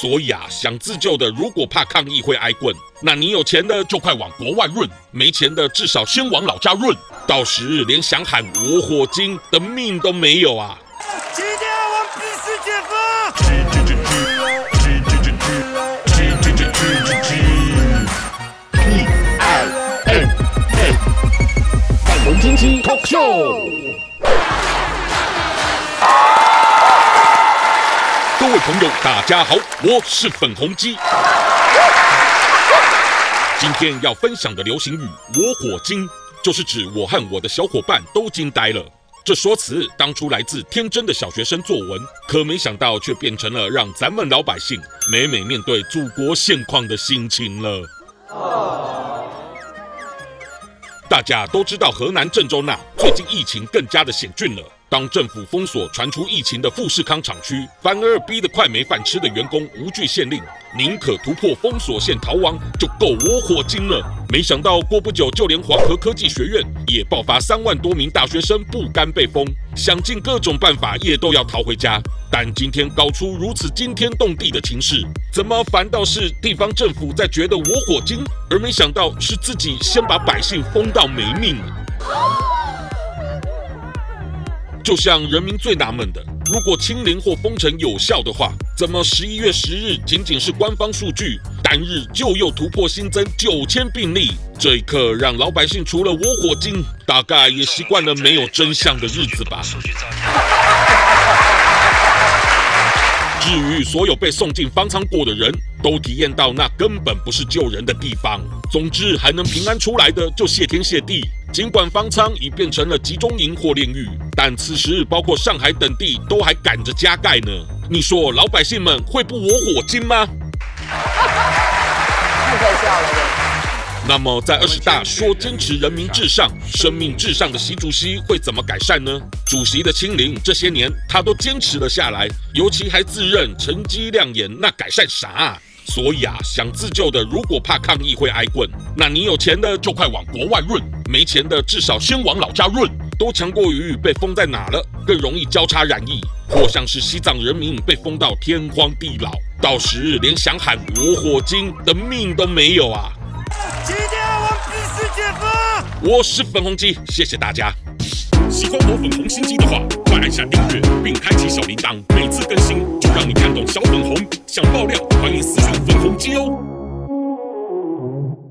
所以啊，想自救的如果怕抗议会挨棍，那你有钱的就快往国外润，没钱的至少先往老家润，到时连想喊我火精的命都没有啊！今天我必须解放！粉红经济 Talk Show。各位朋友，大家好，我是粉红鸡。今天要分享的流行语“我火精”，就是指我和我的小伙伴都惊呆了。这说辞当初来自天真的小学生作文，可没想到却变成了让咱们老百姓每每面对祖国现况的心情了。大家都知道，河南郑州那最近疫情更加的险峻了。当政府封锁传出疫情的富士康厂区，反而逼得快没饭吃的员工无惧限令，宁可突破封锁线逃亡，就够我火精了。没想到过不久，就连黄河科技学院也爆发三万多名大学生不甘被封，想尽各种办法也都要逃回家。但今天搞出如此惊天动地的情势，怎么反倒是地方政府在觉得我火精，而没想到是自己先把百姓封到没命？就像人民最纳闷的，如果清零或封城有效的话，怎么十一月十日仅仅是官方数据，单日就又突破新增九千病例？这一刻让老百姓除了我火精，大概也习惯了没有真相的日子吧。至于所有被送进方舱过的人，都体验到那根本不是救人的地方。总之，还能平安出来的就谢天谢地。尽管方舱已变成了集中营或炼狱，但此时包括上海等地都还赶着加盖呢。你说老百姓们会不我火精吗？太可笑了！那么在二十大说坚持人民至上、生命至上的习主席会怎么改善呢？主席的清零这些年他都坚持了下来，尤其还自认成绩亮眼，那改善啥？所以啊，想自救的如果怕抗议会挨棍，那你有钱的就快往国外润，没钱的至少先往老家润，都强过于被封在哪了，更容易交叉染疫，或像是西藏人民被封到天荒地老，到时连想喊我火精的命都没有啊！今天我必须解放！我是粉红鸡，谢谢大家。喜欢我粉红心机的话，快按下订阅并开启小铃铛，每次更新就让你看懂小粉红。想爆料，欢迎私信粉红鸡哦。